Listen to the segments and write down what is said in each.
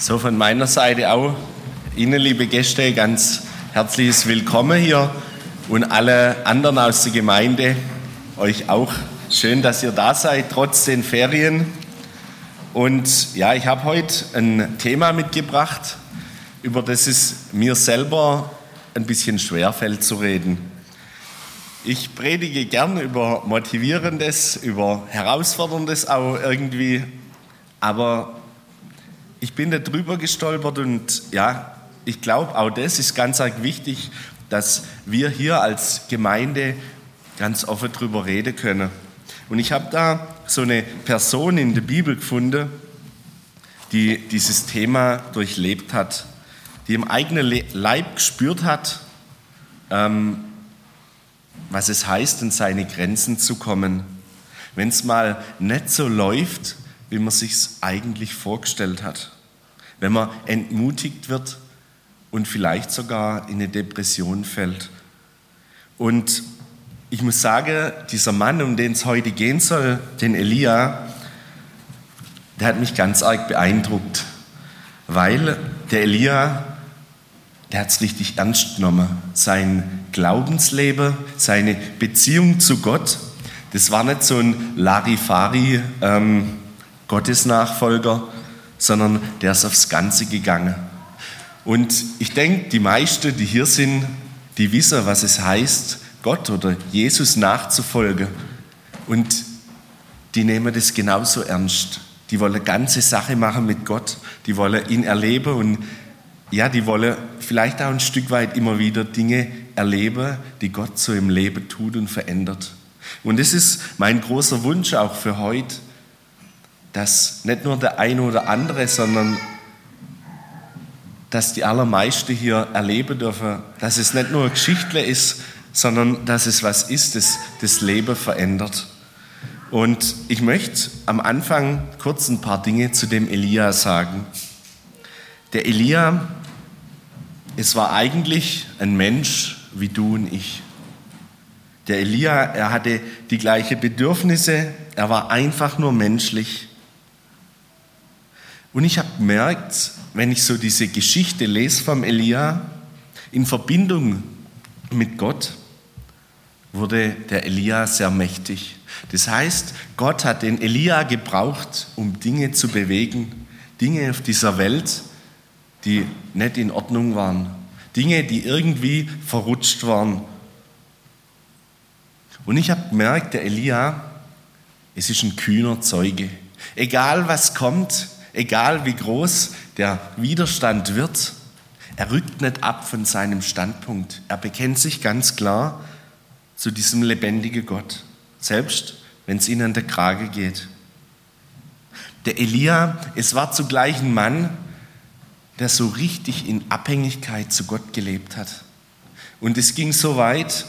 So von meiner Seite auch Ihnen, liebe Gäste, ganz herzliches Willkommen hier und alle anderen aus der Gemeinde, euch auch schön, dass ihr da seid, trotz den Ferien. Und ja, ich habe heute ein Thema mitgebracht, über das es mir selber ein bisschen schwerfällt zu reden. Ich predige gern über Motivierendes, über Herausforderndes auch irgendwie, aber ich bin da drüber gestolpert und ja, ich glaube, auch das ist ganz arg wichtig, dass wir hier als Gemeinde ganz offen drüber reden können. Und ich habe da so eine Person in der Bibel gefunden, die dieses Thema durchlebt hat, die im eigenen Leib gespürt hat, ähm, was es heißt, in seine Grenzen zu kommen. Wenn es mal nicht so läuft, wie man sich eigentlich vorgestellt hat. Wenn man entmutigt wird und vielleicht sogar in eine Depression fällt. Und ich muss sagen, dieser Mann, um den es heute gehen soll, den Elia, der hat mich ganz arg beeindruckt, weil der Elia, der hat es richtig ernst genommen. Sein Glaubensleben, seine Beziehung zu Gott, das war nicht so ein Larifari ähm, sondern der ist aufs Ganze gegangen. Und ich denke, die meisten, die hier sind, die wissen, was es heißt, Gott oder Jesus nachzufolgen. Und die nehmen das genauso ernst. Die wollen ganze Sache machen mit Gott. Die wollen ihn erleben und ja, die wollen vielleicht auch ein Stück weit immer wieder Dinge erleben, die Gott so im Leben tut und verändert. Und das ist mein großer Wunsch auch für heute, dass nicht nur der eine oder andere, sondern dass die allermeisten hier erleben dürfen, dass es nicht nur eine Geschichte ist, sondern dass es was ist, das das Leben verändert. Und ich möchte am Anfang kurz ein paar Dinge zu dem Elia sagen. Der Elia, es war eigentlich ein Mensch wie du und ich. Der Elia, er hatte die gleichen Bedürfnisse, er war einfach nur menschlich. Und ich habe gemerkt, wenn ich so diese Geschichte lese vom Elia, in Verbindung mit Gott, wurde der Elia sehr mächtig. Das heißt, Gott hat den Elia gebraucht, um Dinge zu bewegen, Dinge auf dieser Welt, die nicht in Ordnung waren, Dinge, die irgendwie verrutscht waren. Und ich habe gemerkt, der Elia, es ist ein kühner Zeuge. Egal was kommt, egal wie groß der Widerstand wird, er rückt nicht ab von seinem Standpunkt. Er bekennt sich ganz klar zu diesem lebendigen Gott, selbst wenn es ihnen an der Krage geht. Der Elia, es war zugleich ein Mann, der so richtig in Abhängigkeit zu Gott gelebt hat. Und es ging so weit,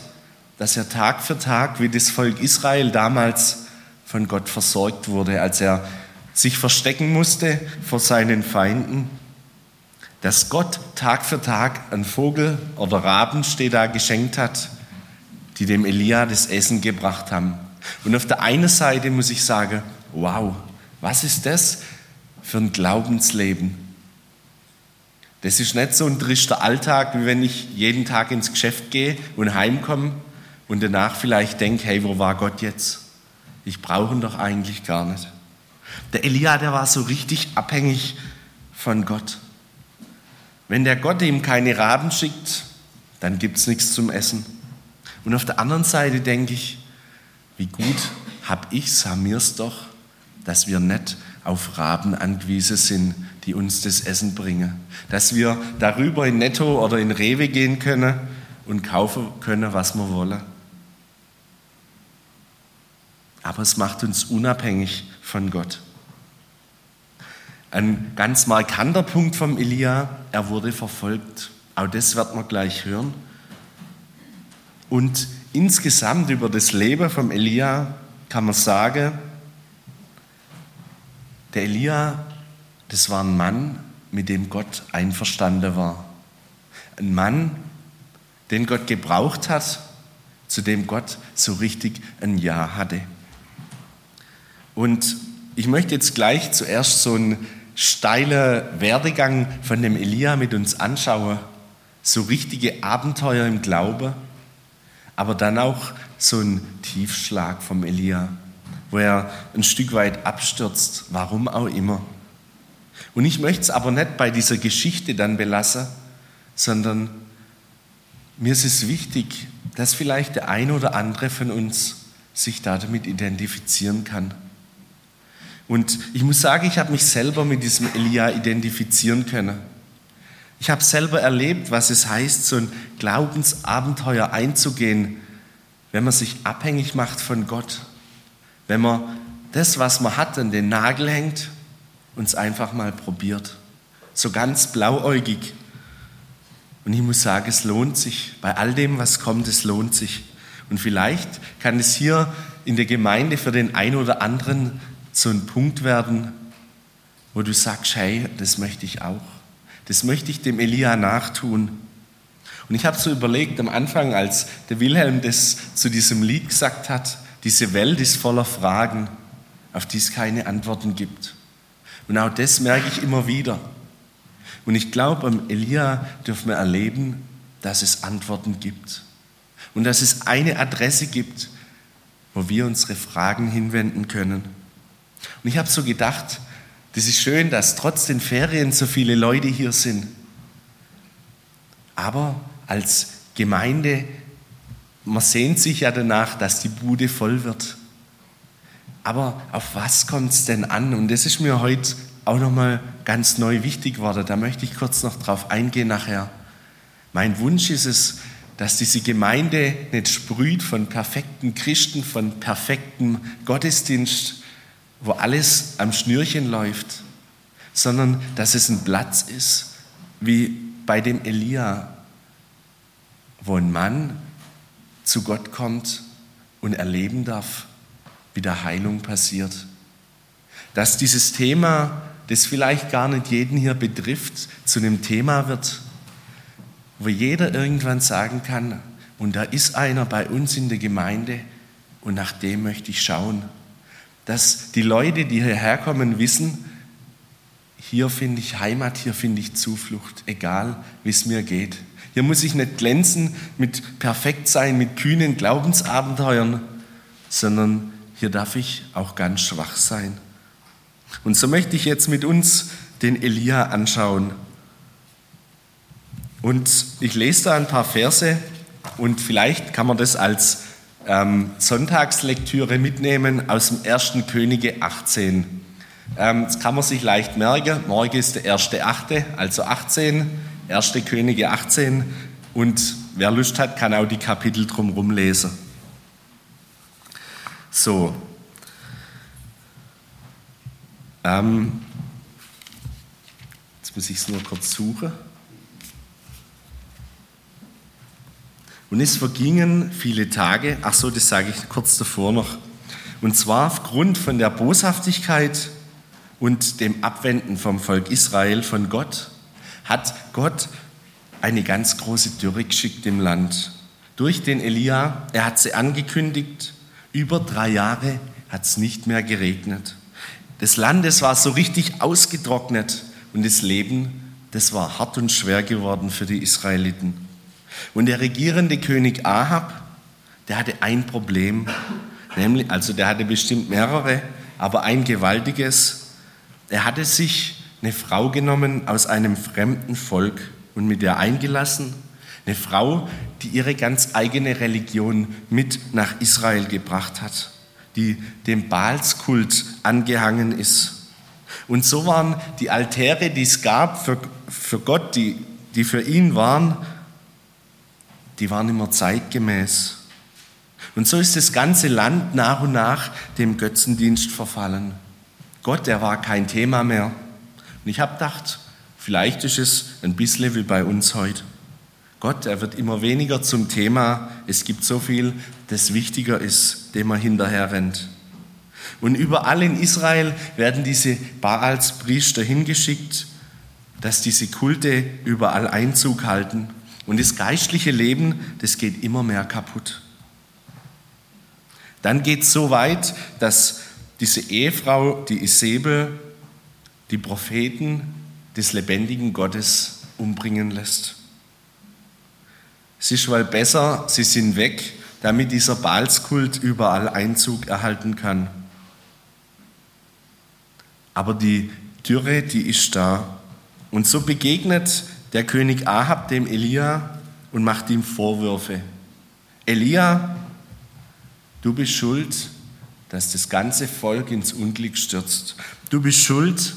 dass er Tag für Tag, wie das Volk Israel damals von Gott versorgt wurde, als er sich verstecken musste vor seinen Feinden, dass Gott Tag für Tag einen Vogel oder Raben steht da geschenkt hat, die dem Elia das Essen gebracht haben. Und auf der einen Seite muss ich sagen, wow, was ist das für ein Glaubensleben? Das ist nicht so ein trister Alltag, wie wenn ich jeden Tag ins Geschäft gehe und heimkomme und danach vielleicht denke, hey, wo war Gott jetzt? Ich brauche ihn doch eigentlich gar nicht. Der Elia, der war so richtig abhängig von Gott. Wenn der Gott ihm keine Raben schickt, dann gibt es nichts zum Essen. Und auf der anderen Seite denke ich, wie gut hab ich's, haben mir's doch, dass wir nicht auf Raben angewiesen sind, die uns das Essen bringen. Dass wir darüber in Netto oder in Rewe gehen können und kaufen können, was wir wollen. Aber es macht uns unabhängig von Gott. Ein ganz markanter Punkt vom Elia, er wurde verfolgt. Auch das wird man gleich hören. Und insgesamt über das Leben vom Elia kann man sagen, der Elia, das war ein Mann, mit dem Gott einverstanden war. Ein Mann, den Gott gebraucht hat, zu dem Gott so richtig ein Ja hatte. Und ich möchte jetzt gleich zuerst so ein steile Werdegang von dem Elia mit uns anschauen, so richtige Abenteuer im Glaube, aber dann auch so ein Tiefschlag vom Elia, wo er ein Stück weit abstürzt, warum auch immer. Und ich möchte es aber nicht bei dieser Geschichte dann belassen, sondern mir ist es wichtig, dass vielleicht der eine oder andere von uns sich damit identifizieren kann. Und ich muss sagen, ich habe mich selber mit diesem Elia identifizieren können. Ich habe selber erlebt, was es heißt, so ein Glaubensabenteuer einzugehen, wenn man sich abhängig macht von Gott. Wenn man das, was man hat, an den Nagel hängt und es einfach mal probiert. So ganz blauäugig. Und ich muss sagen, es lohnt sich. Bei all dem, was kommt, es lohnt sich. Und vielleicht kann es hier in der Gemeinde für den einen oder anderen so ein Punkt werden, wo du sagst, hey, das möchte ich auch. Das möchte ich dem Elia nachtun. Und ich habe so überlegt am Anfang, als der Wilhelm das zu diesem Lied gesagt hat, diese Welt ist voller Fragen, auf die es keine Antworten gibt. Und auch das merke ich immer wieder. Und ich glaube, am Elia dürfen wir erleben, dass es Antworten gibt. Und dass es eine Adresse gibt, wo wir unsere Fragen hinwenden können. Und ich habe so gedacht, das ist schön, dass trotz den Ferien so viele Leute hier sind. Aber als Gemeinde, man sehnt sich ja danach, dass die Bude voll wird. Aber auf was kommt es denn an? Und das ist mir heute auch nochmal ganz neu wichtig geworden. Da möchte ich kurz noch drauf eingehen nachher. Mein Wunsch ist es, dass diese Gemeinde nicht sprüht von perfekten Christen, von perfektem Gottesdienst, wo alles am Schnürchen läuft, sondern dass es ein Platz ist, wie bei dem Elia, wo ein Mann zu Gott kommt und erleben darf, wie der Heilung passiert. Dass dieses Thema, das vielleicht gar nicht jeden hier betrifft, zu einem Thema wird, wo jeder irgendwann sagen kann, und da ist einer bei uns in der Gemeinde und nach dem möchte ich schauen dass die Leute, die hierher kommen, wissen, hier finde ich Heimat, hier finde ich Zuflucht, egal wie es mir geht. Hier muss ich nicht glänzen mit Perfektsein, mit kühnen Glaubensabenteuern, sondern hier darf ich auch ganz schwach sein. Und so möchte ich jetzt mit uns den Elia anschauen. Und ich lese da ein paar Verse und vielleicht kann man das als ähm, Sonntagslektüre mitnehmen aus dem 1. Könige 18. Ähm, das kann man sich leicht merken. Morgen ist der 1.8., also 18, 1. Könige 18. Und wer Lust hat, kann auch die Kapitel drumherum lesen. So. Ähm, jetzt muss ich es nur kurz suchen. Und es vergingen viele Tage, ach so, das sage ich kurz davor noch, und zwar aufgrund von der Boshaftigkeit und dem Abwenden vom Volk Israel von Gott, hat Gott eine ganz große Dürre geschickt im Land. Durch den Elia, er hat sie angekündigt, über drei Jahre hat es nicht mehr geregnet. Das Land, das war so richtig ausgetrocknet und das Leben, das war hart und schwer geworden für die Israeliten. Und der regierende König Ahab, der hatte ein Problem, nämlich, also der hatte bestimmt mehrere, aber ein gewaltiges. Er hatte sich eine Frau genommen aus einem fremden Volk und mit ihr eingelassen. Eine Frau, die ihre ganz eigene Religion mit nach Israel gebracht hat, die dem Baalskult angehangen ist. Und so waren die Altäre, die es gab für, für Gott, die, die für ihn waren, die waren immer zeitgemäß. Und so ist das ganze Land nach und nach dem Götzendienst verfallen. Gott, der war kein Thema mehr. Und ich habe gedacht, vielleicht ist es ein bisschen wie bei uns heute. Gott, er wird immer weniger zum Thema. Es gibt so viel, das wichtiger ist, dem er hinterher rennt. Und überall in Israel werden diese Baalspriester hingeschickt, dass diese Kulte überall Einzug halten. Und das geistliche Leben, das geht immer mehr kaputt. Dann geht es so weit, dass diese Ehefrau, die Isabel, die Propheten des lebendigen Gottes umbringen lässt. Es ist wohl besser, sie sind weg, damit dieser Baalskult überall Einzug erhalten kann. Aber die Dürre, die ist da. Und so begegnet der König Ahab dem Elia und macht ihm Vorwürfe. Elia, du bist schuld, dass das ganze Volk ins Unglück stürzt. Du bist schuld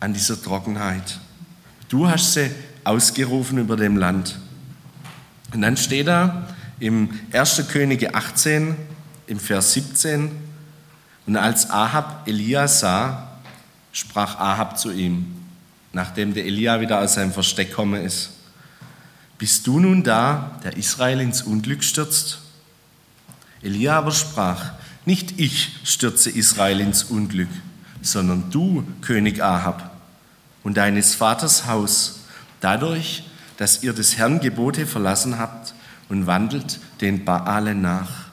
an dieser Trockenheit. Du hast sie ausgerufen über dem Land. Und dann steht da im 1. Könige 18, im Vers 17, und als Ahab Elia sah, sprach Ahab zu ihm, nachdem der Elia wieder aus seinem Versteck gekommen ist, bist du nun da, der Israel ins Unglück stürzt? Elia aber sprach, nicht ich stürze Israel ins Unglück, sondern du, König Ahab, und deines Vaters Haus, dadurch, dass ihr des Herrn Gebote verlassen habt und wandelt den Baalen nach.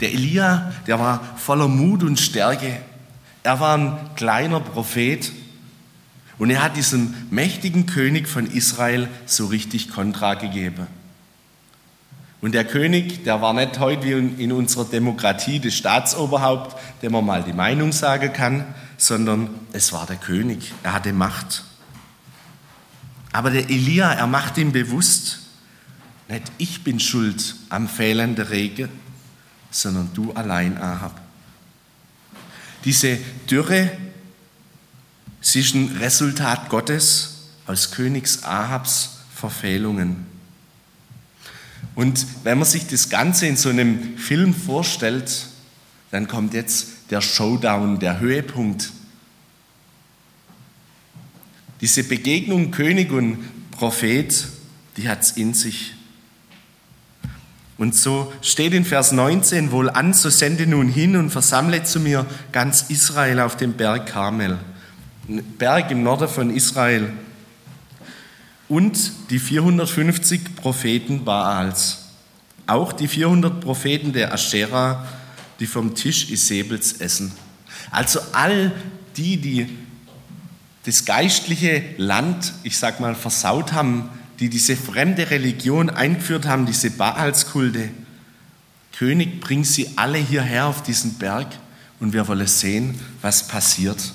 Der Elia, der war voller Mut und Stärke. Er war ein kleiner Prophet und er hat diesem mächtigen König von Israel so richtig Kontra gegeben. Und der König, der war nicht heute wie in unserer Demokratie das Staatsoberhaupt, dem man mal die Meinung sagen kann, sondern es war der König. Er hatte Macht. Aber der Elia, er macht ihm bewusst, nicht ich bin schuld am fehlenden Regen, sondern du allein, Ahab. Diese Dürre, sie ist ein Resultat Gottes aus Königs Ahabs Verfehlungen. Und wenn man sich das Ganze in so einem Film vorstellt, dann kommt jetzt der Showdown, der Höhepunkt. Diese Begegnung König und Prophet, die hat es in sich. Und so steht in Vers 19 wohl an, so sende nun hin und versammle zu mir ganz Israel auf dem Berg Karmel, Berg im Norden von Israel, und die 450 Propheten Baals, auch die 400 Propheten der Aschera, die vom Tisch Isebels essen. Also all die, die das geistliche Land, ich sag mal, versaut haben, die diese fremde Religion eingeführt haben, diese Baalskulte. König, bring sie alle hierher auf diesen Berg und wir wollen sehen, was passiert.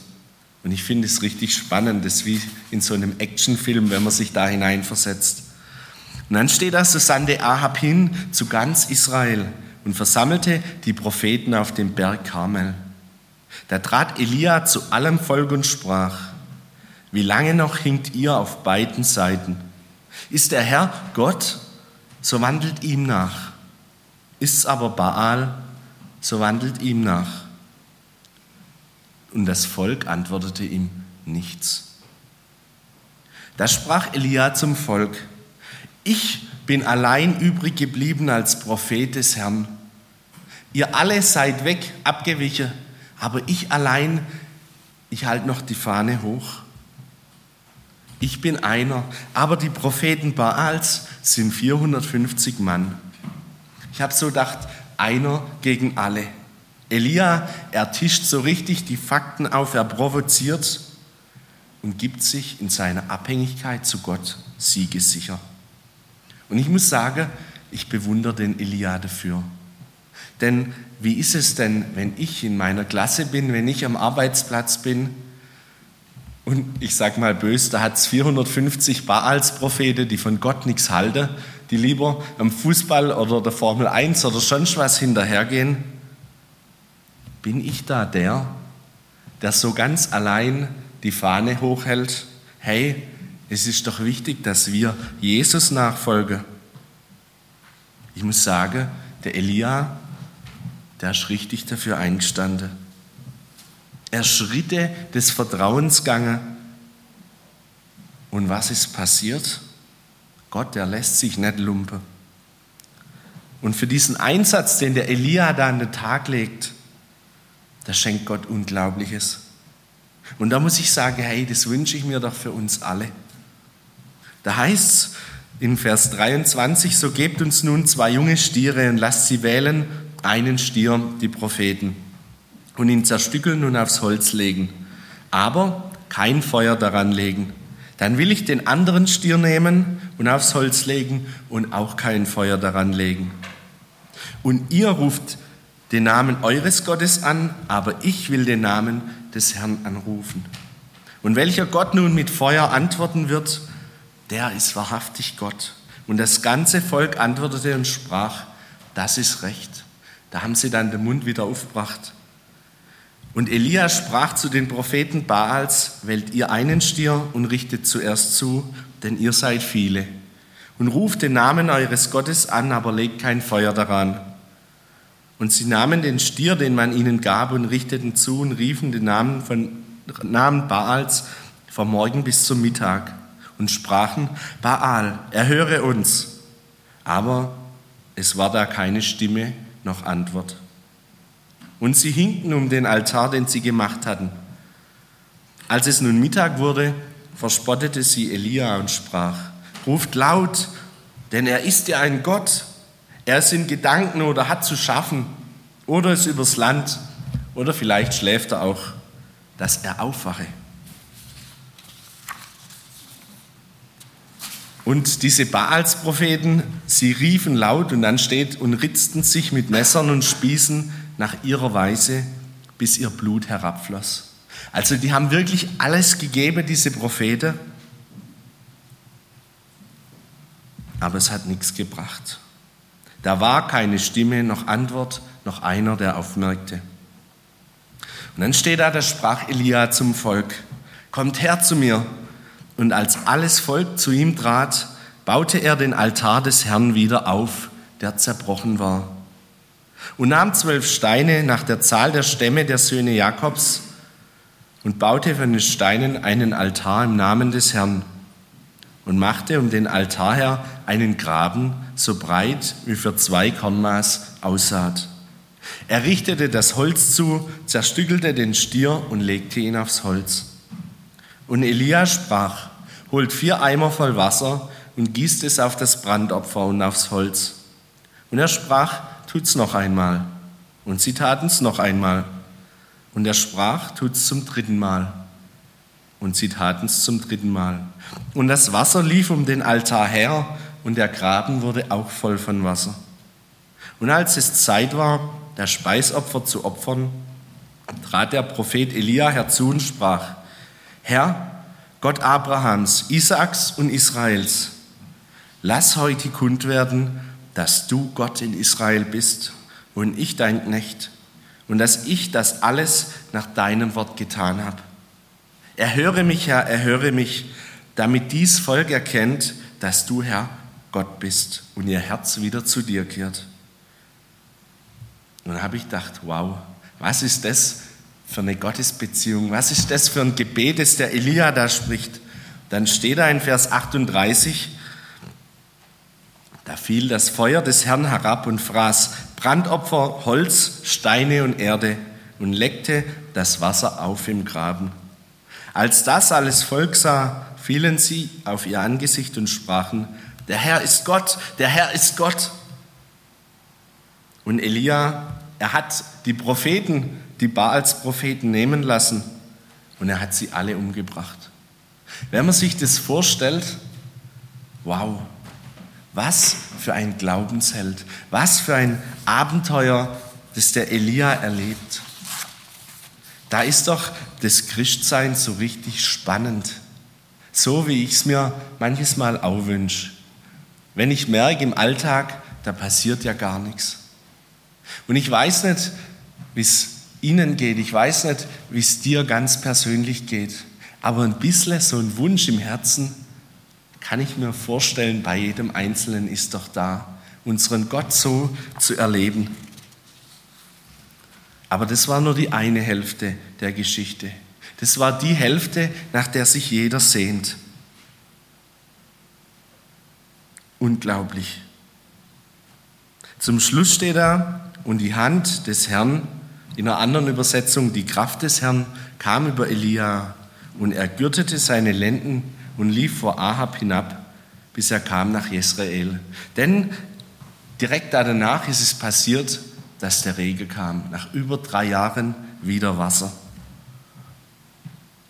Und ich finde es richtig spannend, das ist wie in so einem Actionfilm, wenn man sich da hineinversetzt. Und dann steht da, so sandte Ahab hin zu ganz Israel und versammelte die Propheten auf dem Berg Karmel. Da trat Elia zu allem Volk und sprach, wie lange noch hinkt ihr auf beiden Seiten? Ist der Herr Gott, so wandelt ihm nach. Ist es aber Baal, so wandelt ihm nach. Und das Volk antwortete ihm nichts. Da sprach Elia zum Volk, ich bin allein übrig geblieben als Prophet des Herrn. Ihr alle seid weg, abgewichen, aber ich allein, ich halte noch die Fahne hoch. Ich bin einer, aber die Propheten Baals sind 450 Mann. Ich habe so gedacht, einer gegen alle. Elia, er tischt so richtig die Fakten auf, er provoziert und gibt sich in seiner Abhängigkeit zu Gott siegessicher. Und ich muss sagen, ich bewundere den Elia dafür. Denn wie ist es denn, wenn ich in meiner Klasse bin, wenn ich am Arbeitsplatz bin und ich sage mal böse, da hat es 450 Baals-Propheten, die von Gott nichts halten, die lieber am Fußball oder der Formel 1 oder sonst was hinterhergehen. Bin ich da der, der so ganz allein die Fahne hochhält? Hey, es ist doch wichtig, dass wir Jesus nachfolgen. Ich muss sagen, der Elia, der ist richtig dafür eingestanden. Er Schritte des Vertrauens gegangen. Und was ist passiert? Gott, der lässt sich nicht lumpen. Und für diesen Einsatz, den der Elia da an den Tag legt, da schenkt Gott Unglaubliches. Und da muss ich sagen, hey, das wünsche ich mir doch für uns alle. Da heißt es in Vers 23, so gebt uns nun zwei junge Stiere und lasst sie wählen, einen Stier, die Propheten und ihn zerstückeln und aufs Holz legen. aber kein Feuer daran legen. Dann will ich den anderen Stier nehmen und aufs Holz legen und auch kein Feuer daran legen. Und ihr ruft den Namen eures Gottes an, aber ich will den Namen des Herrn anrufen. Und welcher Gott nun mit Feuer antworten wird, der ist wahrhaftig Gott. Und das ganze Volk antwortete und sprach, das ist recht. Da haben sie dann den Mund wieder aufgebracht. Und Elia sprach zu den Propheten Baals, wählt ihr einen Stier und richtet zuerst zu, denn ihr seid viele. Und ruft den Namen eures Gottes an, aber legt kein Feuer daran. Und sie nahmen den Stier, den man ihnen gab, und richteten zu und riefen den Namen, von, Namen Baals vom Morgen bis zum Mittag und sprachen, Baal, erhöre uns. Aber es war da keine Stimme noch Antwort. Und sie hinkten um den Altar, den sie gemacht hatten. Als es nun Mittag wurde, verspottete sie Elia und sprach, ruft laut, denn er ist ja ein Gott. Er ist in Gedanken oder hat zu schaffen oder ist übers Land oder vielleicht schläft er auch, dass er aufwache. Und diese Baalspropheten, sie riefen laut und dann steht und ritzten sich mit Messern und Spießen nach ihrer Weise, bis ihr Blut herabfloss. Also die haben wirklich alles gegeben, diese Propheten, aber es hat nichts gebracht. Da war keine Stimme, noch Antwort, noch einer, der aufmerkte. Und dann steht da, da sprach Elia zum Volk, kommt her zu mir. Und als alles Volk zu ihm trat, baute er den Altar des Herrn wieder auf, der zerbrochen war. Und nahm zwölf Steine nach der Zahl der Stämme der Söhne Jakobs und baute von den Steinen einen Altar im Namen des Herrn und machte um den Altar her einen Graben so breit wie für zwei Kornmaß aussaat. Er richtete das Holz zu, zerstückelte den Stier und legte ihn aufs Holz. Und Elia sprach, holt vier Eimer voll Wasser und gießt es auf das Brandopfer und aufs Holz. Und er sprach, tut's noch einmal. Und sie taten's noch einmal. Und er sprach, tut's zum dritten Mal. Und sie taten's zum dritten Mal. Und das Wasser lief um den Altar her, und der Graben wurde auch voll von Wasser. Und als es Zeit war, das Speisopfer zu opfern, trat der Prophet Elia herzu und sprach, Herr, Gott Abrahams, Isaaks und Israels, lass heute kund werden, dass du Gott in Israel bist und ich dein Knecht und dass ich das alles nach deinem Wort getan habe. Erhöre mich, Herr, erhöre mich, damit dies Volk erkennt, dass du, Herr, Gott bist und ihr Herz wieder zu dir kehrt. Und habe ich gedacht, wow, was ist das für eine Gottesbeziehung? Was ist das für ein Gebet, das der Elia da spricht? Dann steht da in Vers 38, da fiel das Feuer des Herrn herab und fraß Brandopfer, Holz, Steine und Erde und leckte das Wasser auf im Graben. Als das alles Volk sah, fielen sie auf ihr Angesicht und sprachen, der Herr ist Gott, der Herr ist Gott. Und Elia, er hat die Propheten, die Baals Propheten nehmen lassen und er hat sie alle umgebracht. Wenn man sich das vorstellt, wow, was für ein Glaubensheld, was für ein Abenteuer, das der Elia erlebt. Da ist doch das Christsein so richtig spannend, so wie ich es mir manches Mal auch wünsche. Wenn ich merke im Alltag, da passiert ja gar nichts. Und ich weiß nicht, wie es Ihnen geht, ich weiß nicht, wie es dir ganz persönlich geht, aber ein bisschen so ein Wunsch im Herzen kann ich mir vorstellen, bei jedem Einzelnen ist doch da, unseren Gott so zu erleben. Aber das war nur die eine Hälfte der Geschichte. Das war die Hälfte, nach der sich jeder sehnt. Unglaublich. Zum Schluss steht da, und die Hand des Herrn, in einer anderen Übersetzung, die Kraft des Herrn, kam über Elia und er gürtete seine Lenden und lief vor Ahab hinab, bis er kam nach Jezreel. Denn direkt danach ist es passiert, dass der Regen kam. Nach über drei Jahren wieder Wasser.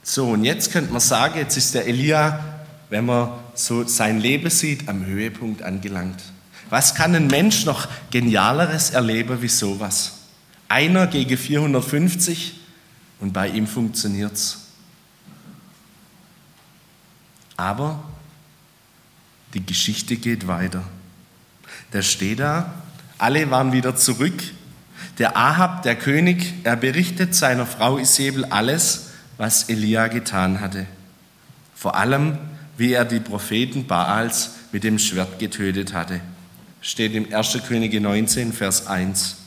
So, und jetzt könnte man sagen, jetzt ist der Elia, wenn man so sein Leben sieht, am Höhepunkt angelangt. Was kann ein Mensch noch genialeres erleben wie sowas? Einer gegen 450 und bei ihm funktioniert's. Aber die Geschichte geht weiter. Der steht da, alle waren wieder zurück. Der Ahab, der König, er berichtet seiner Frau Isabel alles, was Elia getan hatte. Vor allem, wie er die Propheten Baals mit dem Schwert getötet hatte. Steht im 1. Könige 19, Vers 1.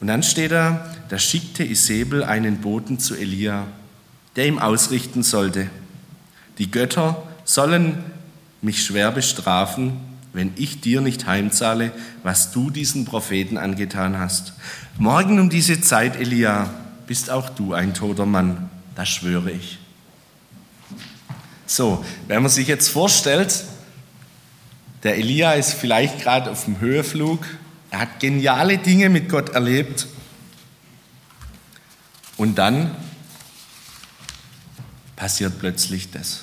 Und dann steht da, da schickte Isabel einen Boten zu Elia, der ihm ausrichten sollte. Die Götter sollen mich schwer bestrafen, wenn ich dir nicht heimzahle, was du diesen Propheten angetan hast. Morgen um diese Zeit, Elia, bist auch du ein toter Mann, das schwöre ich. So, wenn man sich jetzt vorstellt, der Elia ist vielleicht gerade auf dem Höheflug, er hat geniale Dinge mit Gott erlebt und dann passiert plötzlich das.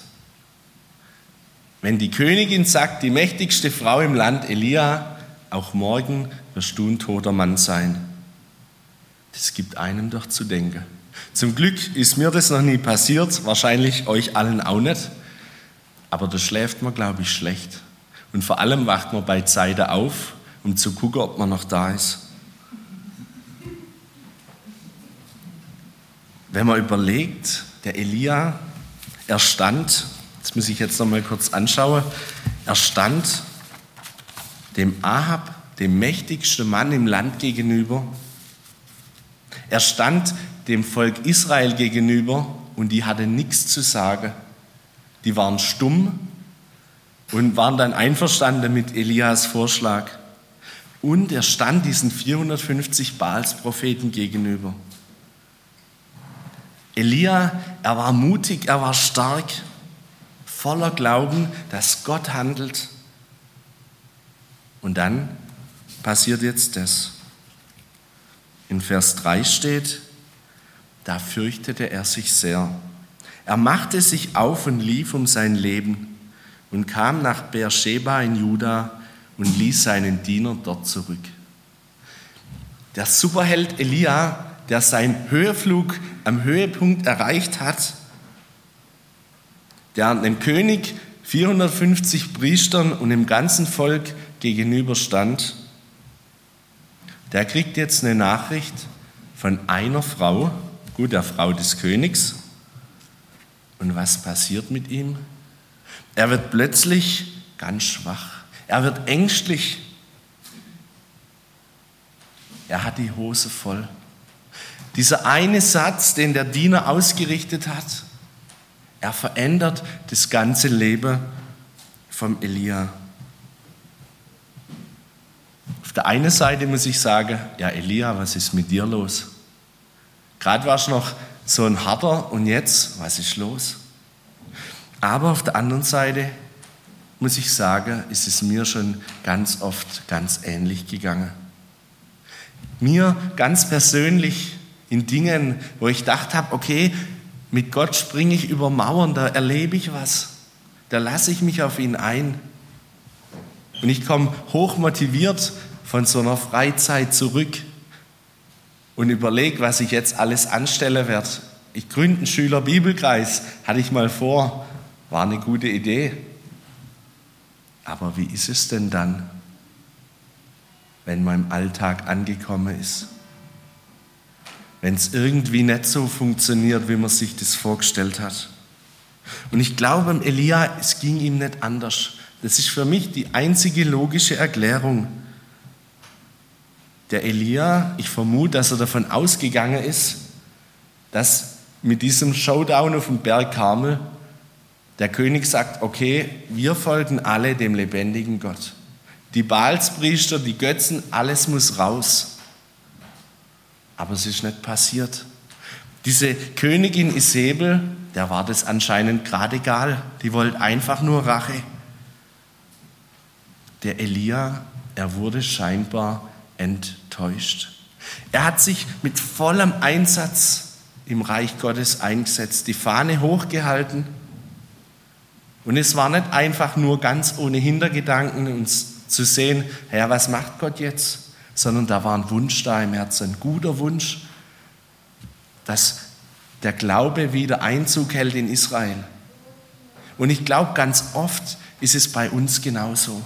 Wenn die Königin sagt, die mächtigste Frau im Land, Elia, auch morgen wirst du ein toter Mann sein. Das gibt einem doch zu denken. Zum Glück ist mir das noch nie passiert, wahrscheinlich euch allen auch nicht. Aber da schläft man, glaube ich, schlecht. Und vor allem wacht man bei Zeiten auf, um zu gucken, ob man noch da ist. Wenn man überlegt, der Elia, er stand das muss ich jetzt noch mal kurz anschauen. Er stand dem Ahab, dem mächtigsten Mann im Land gegenüber. Er stand dem Volk Israel gegenüber und die hatten nichts zu sagen. Die waren stumm und waren dann einverstanden mit Elias Vorschlag. Und er stand diesen 450 Baals-Propheten gegenüber. Elia, er war mutig, er war stark voller Glauben, dass Gott handelt. Und dann passiert jetzt das. In Vers 3 steht, da fürchtete er sich sehr. Er machte sich auf und lief um sein Leben und kam nach Beersheba in Juda und ließ seinen Diener dort zurück. Der Superheld Elia, der seinen Höheflug am Höhepunkt erreicht hat, der dem König 450 Priestern und dem ganzen Volk gegenüberstand, der kriegt jetzt eine Nachricht von einer Frau, gut, der Frau des Königs. Und was passiert mit ihm? Er wird plötzlich ganz schwach. Er wird ängstlich. Er hat die Hose voll. Dieser eine Satz, den der Diener ausgerichtet hat, er verändert das ganze Leben vom Elia. Auf der einen Seite muss ich sagen, ja Elia, was ist mit dir los? Gerade warst du noch so ein harter und jetzt, was ist los? Aber auf der anderen Seite muss ich sagen, ist es mir schon ganz oft ganz ähnlich gegangen. Mir ganz persönlich in Dingen, wo ich gedacht habe, okay, mit Gott springe ich über Mauern, da erlebe ich was. Da lasse ich mich auf ihn ein. Und ich komme hochmotiviert von so einer Freizeit zurück und überlege, was ich jetzt alles anstellen werde. Ich gründe einen Schüler-Bibelkreis, hatte ich mal vor, war eine gute Idee. Aber wie ist es denn dann, wenn im Alltag angekommen ist? wenn es irgendwie nicht so funktioniert, wie man sich das vorgestellt hat. Und ich glaube, Elia, es ging ihm nicht anders. Das ist für mich die einzige logische Erklärung. Der Elia, ich vermute, dass er davon ausgegangen ist, dass mit diesem Showdown auf dem Berg Karmel der König sagt, okay, wir folgen alle dem lebendigen Gott. Die Baalspriester, die Götzen, alles muss raus. Aber es ist nicht passiert. Diese Königin Isabel, der war das anscheinend gerade egal. Die wollte einfach nur Rache. Der Elia, er wurde scheinbar enttäuscht. Er hat sich mit vollem Einsatz im Reich Gottes eingesetzt, die Fahne hochgehalten. Und es war nicht einfach nur ganz ohne Hintergedanken uns zu sehen, Herr, was macht Gott jetzt? Sondern da war ein Wunsch da im Herzen, ein guter Wunsch, dass der Glaube wieder Einzug hält in Israel. Und ich glaube, ganz oft ist es bei uns genauso.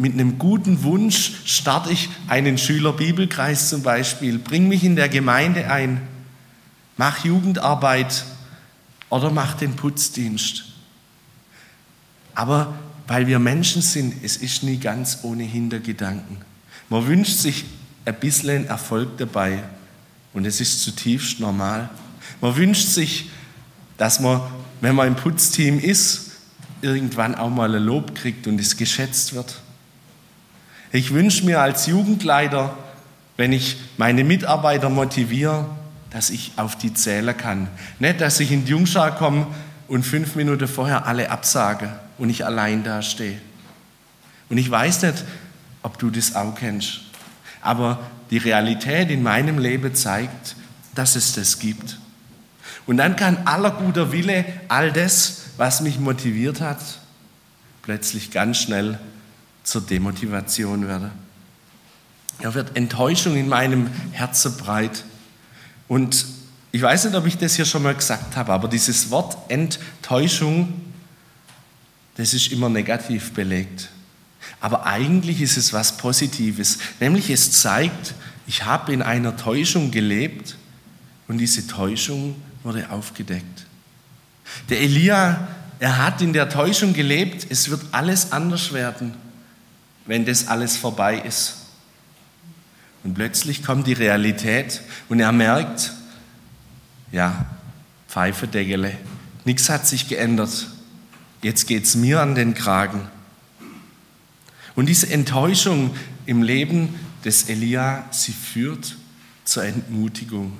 Mit einem guten Wunsch starte ich einen Schülerbibelkreis zum Beispiel, bring mich in der Gemeinde ein, mach Jugendarbeit oder mach den Putzdienst. Aber weil wir Menschen sind, es ist nie ganz ohne Hintergedanken. Man wünscht sich ein bisschen Erfolg dabei und es ist zutiefst normal. Man wünscht sich, dass man, wenn man im Putzteam ist, irgendwann auch mal ein Lob kriegt und es geschätzt wird. Ich wünsche mir als Jugendleiter, wenn ich meine Mitarbeiter motiviere, dass ich auf die zählen kann. Nicht, dass ich in die Jungschar komme und fünf Minuten vorher alle absage und ich allein dastehe. Und ich weiß nicht, ob du das auch kennst, aber die Realität in meinem Leben zeigt, dass es das gibt. Und dann kann aller guter Wille, all das, was mich motiviert hat, plötzlich ganz schnell zur Demotivation werden. Da wird Enttäuschung in meinem Herzen breit. Und ich weiß nicht, ob ich das hier schon mal gesagt habe, aber dieses Wort Enttäuschung das ist immer negativ belegt. Aber eigentlich ist es was Positives, nämlich es zeigt, ich habe in einer Täuschung gelebt und diese Täuschung wurde aufgedeckt. Der Elia, er hat in der Täuschung gelebt, es wird alles anders werden, wenn das alles vorbei ist. Und plötzlich kommt die Realität und er merkt, ja, Pfeifedeckele, nichts hat sich geändert. Jetzt geht es mir an den Kragen. Und diese Enttäuschung im Leben des Elia, sie führt zur Entmutigung.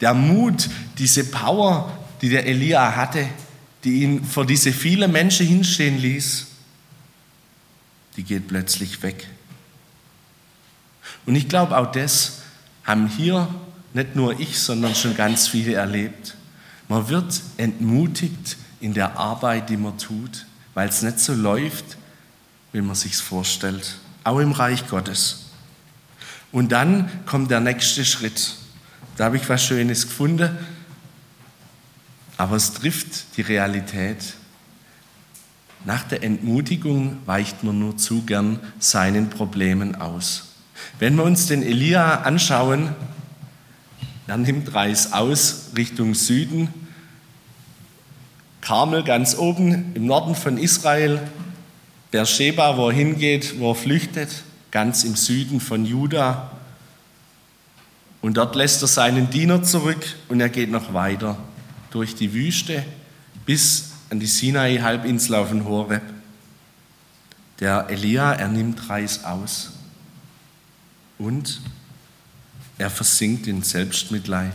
Der Mut, diese Power, die der Elia hatte, die ihn vor diese vielen Menschen hinstehen ließ, die geht plötzlich weg. Und ich glaube, auch das haben hier nicht nur ich, sondern schon ganz viele erlebt. Man wird entmutigt in der Arbeit, die man tut, weil es nicht so läuft, wie man sich vorstellt, auch im Reich Gottes. Und dann kommt der nächste Schritt. Da habe ich was Schönes gefunden, aber es trifft die Realität. Nach der Entmutigung weicht man nur zu gern seinen Problemen aus. Wenn wir uns den Elia anschauen, dann nimmt Reis aus Richtung Süden Karmel ganz oben im Norden von Israel, Beersheba, wo er hingeht, wo er flüchtet, ganz im Süden von Juda. Und dort lässt er seinen Diener zurück und er geht noch weiter durch die Wüste bis an die Sinai-Halbinsel auf den Horeb. Der Elia, er nimmt Reis aus und er versinkt in Selbstmitleid,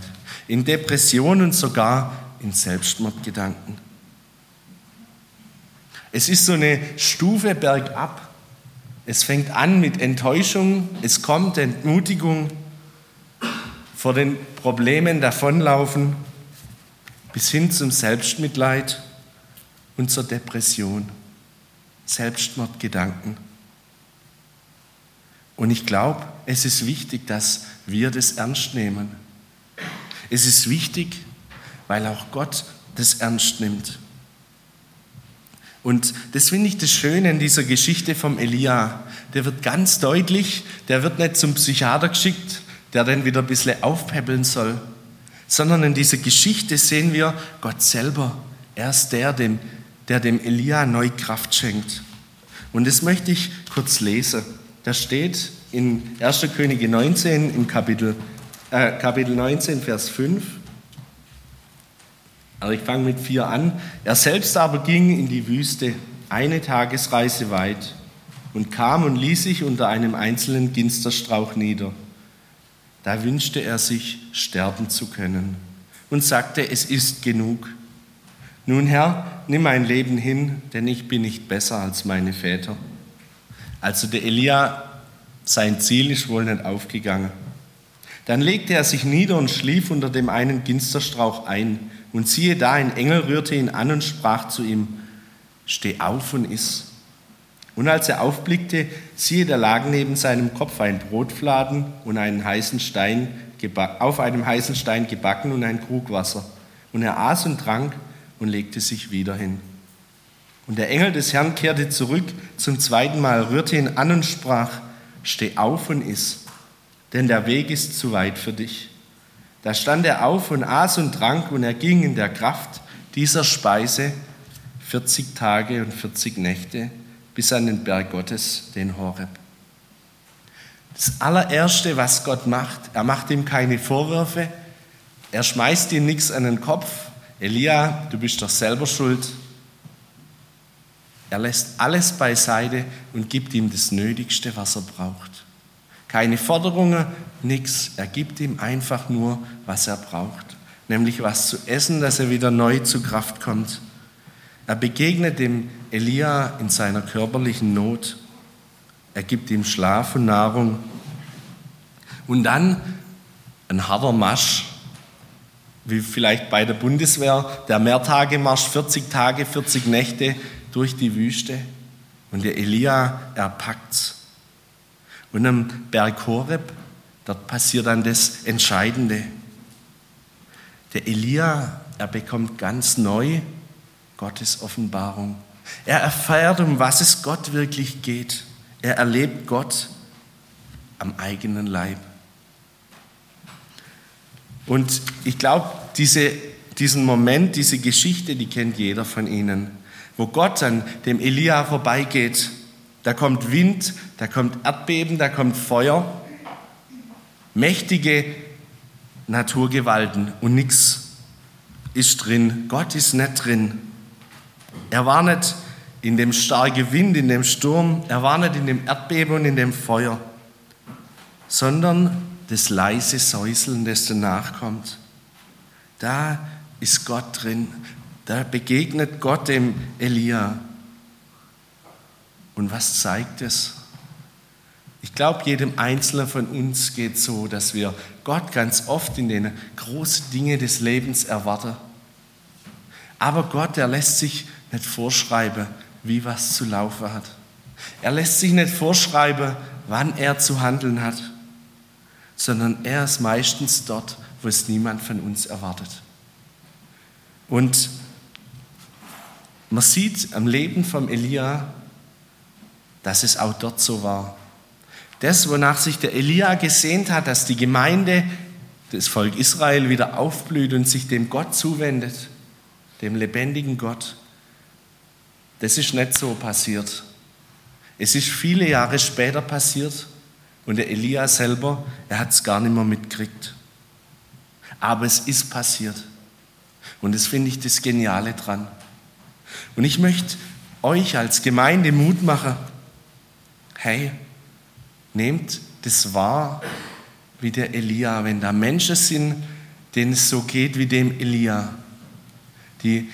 in Depression und sogar in Selbstmordgedanken. Es ist so eine Stufe bergab. Es fängt an mit Enttäuschung, es kommt Entmutigung, vor den Problemen davonlaufen, bis hin zum Selbstmitleid und zur Depression, Selbstmordgedanken. Und ich glaube, es ist wichtig, dass wir das ernst nehmen. Es ist wichtig, weil auch Gott das ernst nimmt. Und das finde ich das Schöne in dieser Geschichte vom Elia. Der wird ganz deutlich, der wird nicht zum Psychiater geschickt, der dann wieder ein bisschen aufpäppeln soll, sondern in dieser Geschichte sehen wir Gott selber. Er ist der, dem, der dem Elia neue Kraft schenkt. Und das möchte ich kurz lesen. Da steht in 1. Könige 19 im Kapitel, äh, Kapitel 19, Vers 5. Also ich fange mit vier an. Er selbst aber ging in die Wüste, eine Tagesreise weit, und kam und ließ sich unter einem einzelnen Ginsterstrauch nieder. Da wünschte er sich, sterben zu können und sagte, es ist genug. Nun Herr, nimm mein Leben hin, denn ich bin nicht besser als meine Väter. Also der Elia, sein Ziel ist wohl nicht aufgegangen. Dann legte er sich nieder und schlief unter dem einen Ginsterstrauch ein. Und siehe da, ein Engel rührte ihn an und sprach zu ihm, Steh auf und iss. Und als er aufblickte, siehe, da lag neben seinem Kopf ein Brotfladen und einen heißen Stein, auf einem heißen Stein gebacken und ein Krug Wasser. Und er aß und trank und legte sich wieder hin. Und der Engel des Herrn kehrte zurück zum zweiten Mal, rührte ihn an und sprach, Steh auf und iss denn der Weg ist zu weit für dich. Da stand er auf und aß und trank und er ging in der Kraft dieser Speise 40 Tage und 40 Nächte bis an den Berg Gottes, den Horeb. Das allererste, was Gott macht, er macht ihm keine Vorwürfe, er schmeißt ihm nichts an den Kopf. Elia, du bist doch selber schuld. Er lässt alles beiseite und gibt ihm das Nötigste, was er braucht. Keine Forderungen, nichts. Er gibt ihm einfach nur, was er braucht. Nämlich was zu essen, dass er wieder neu zu Kraft kommt. Er begegnet dem Elia in seiner körperlichen Not. Er gibt ihm Schlaf und Nahrung. Und dann ein harter Marsch, wie vielleicht bei der Bundeswehr, der Mehrtagemarsch, 40 Tage, 40 Nächte durch die Wüste. Und der Elia, er packt's. Und am Berg Horeb, dort passiert dann das Entscheidende. Der Elia, er bekommt ganz neu Gottes Offenbarung. Er erfährt, um was es Gott wirklich geht. Er erlebt Gott am eigenen Leib. Und ich glaube, diese, diesen Moment, diese Geschichte, die kennt jeder von Ihnen, wo Gott an dem Elia vorbeigeht da kommt Wind, da kommt Erdbeben, da kommt Feuer, mächtige Naturgewalten und nichts ist drin. Gott ist nicht drin. Er war nicht in dem starken Wind, in dem Sturm, er war nicht in dem Erdbeben und in dem Feuer, sondern das leise Säuseln, das danach kommt. Da ist Gott drin. Da begegnet Gott dem Elia. Und was zeigt es? Ich glaube, jedem Einzelnen von uns geht so, dass wir Gott ganz oft in den großen Dingen des Lebens erwarten. Aber Gott, er lässt sich nicht vorschreiben, wie was zu laufen hat. Er lässt sich nicht vorschreiben, wann er zu handeln hat, sondern er ist meistens dort, wo es niemand von uns erwartet. Und man sieht am Leben von Elia, dass es auch dort so war. Das, wonach sich der Elia gesehnt hat, dass die Gemeinde, das Volk Israel wieder aufblüht und sich dem Gott zuwendet, dem lebendigen Gott, das ist nicht so passiert. Es ist viele Jahre später passiert und der Elia selber, er hat es gar nicht mehr mitgekriegt. Aber es ist passiert. Und das finde ich das Geniale dran. Und ich möchte euch als Gemeinde Mut machen, hey, nehmt das wahr wie der Elia, wenn da Menschen sind, denen es so geht wie dem Elia, die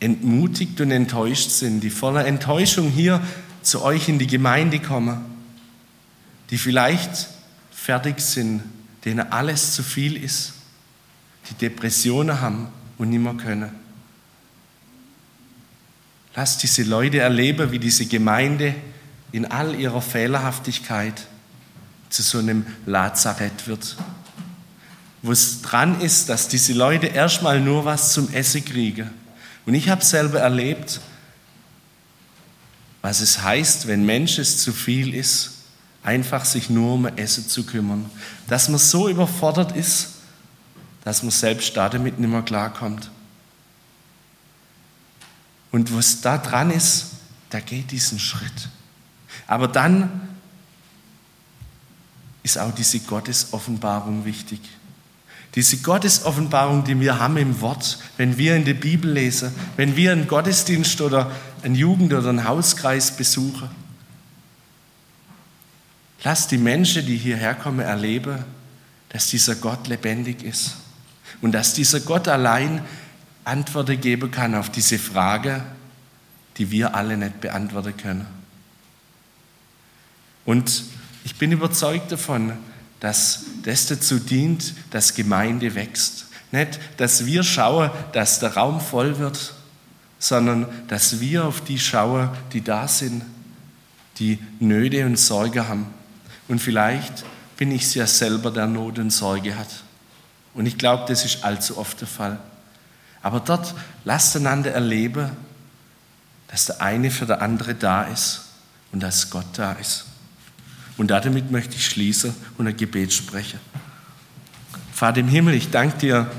entmutigt und enttäuscht sind, die voller Enttäuschung hier zu euch in die Gemeinde kommen, die vielleicht fertig sind, denen alles zu viel ist, die Depressionen haben und nicht mehr können. Lasst diese Leute erleben, wie diese Gemeinde in all ihrer Fehlerhaftigkeit zu so einem Lazarett wird. Wo es dran ist, dass diese Leute erstmal nur was zum Essen kriegen. Und ich habe selber erlebt, was es heißt, wenn Mensch zu viel ist, einfach sich nur um Essen zu kümmern. Dass man so überfordert ist, dass man selbst damit nicht mehr klarkommt. Und was da dran ist, da geht diesen Schritt. Aber dann ist auch diese Gottesoffenbarung wichtig. Diese Gottesoffenbarung, die wir haben im Wort, wenn wir in der Bibel lesen, wenn wir einen Gottesdienst oder einen Jugend- oder einen Hauskreis besuchen. Lass die Menschen, die hierher kommen, erleben, dass dieser Gott lebendig ist und dass dieser Gott allein Antworten geben kann auf diese Frage, die wir alle nicht beantworten können. Und ich bin überzeugt davon, dass das dazu dient, dass Gemeinde wächst. Nicht, dass wir schauen, dass der Raum voll wird, sondern dass wir auf die schauen, die da sind, die Nöte und Sorge haben. Und vielleicht bin ich es ja selber, der Not und Sorge hat. Und ich glaube, das ist allzu oft der Fall. Aber dort lasst einander erleben, dass der eine für der andere da ist und dass Gott da ist. Und damit möchte ich schließen und ein Gebet sprechen. Vater im Himmel, ich danke dir,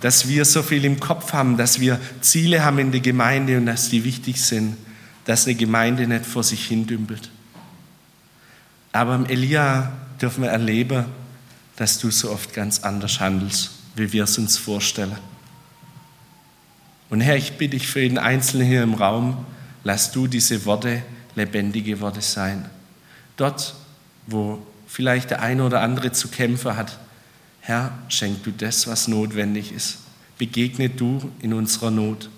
dass wir so viel im Kopf haben, dass wir Ziele haben in der Gemeinde und dass die wichtig sind, dass eine Gemeinde nicht vor sich hin dümpelt. Aber im Elia dürfen wir erleben, dass du so oft ganz anders handelst, wie wir es uns vorstellen. Und Herr, ich bitte dich für jeden Einzelnen hier im Raum, lass du diese Worte lebendige Worte sein. Dort, wo vielleicht der eine oder andere zu kämpfen hat, Herr, schenk du das, was notwendig ist. Begegne du in unserer Not.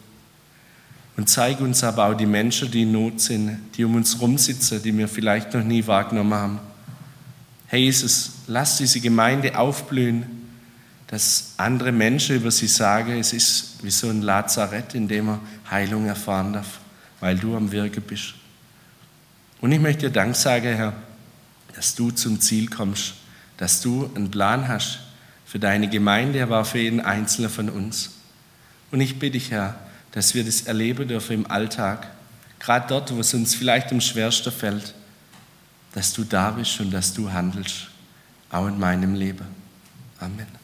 Und zeig uns aber auch die Menschen, die in Not sind, die um uns rumsitzen, die wir vielleicht noch nie wahrgenommen haben. Herr Jesus, lass diese Gemeinde aufblühen, dass andere Menschen über sie sagen, es ist wie so ein Lazarett, in dem er Heilung erfahren darf, weil du am Wirken bist. Und ich möchte dir Dank sagen, Herr, dass du zum Ziel kommst, dass du einen Plan hast für deine Gemeinde, aber auch für jeden Einzelnen von uns. Und ich bitte dich, Herr, dass wir das erleben dürfen im Alltag, gerade dort, wo es uns vielleicht am schwersten fällt, dass du da bist und dass du handelst, auch in meinem Leben. Amen.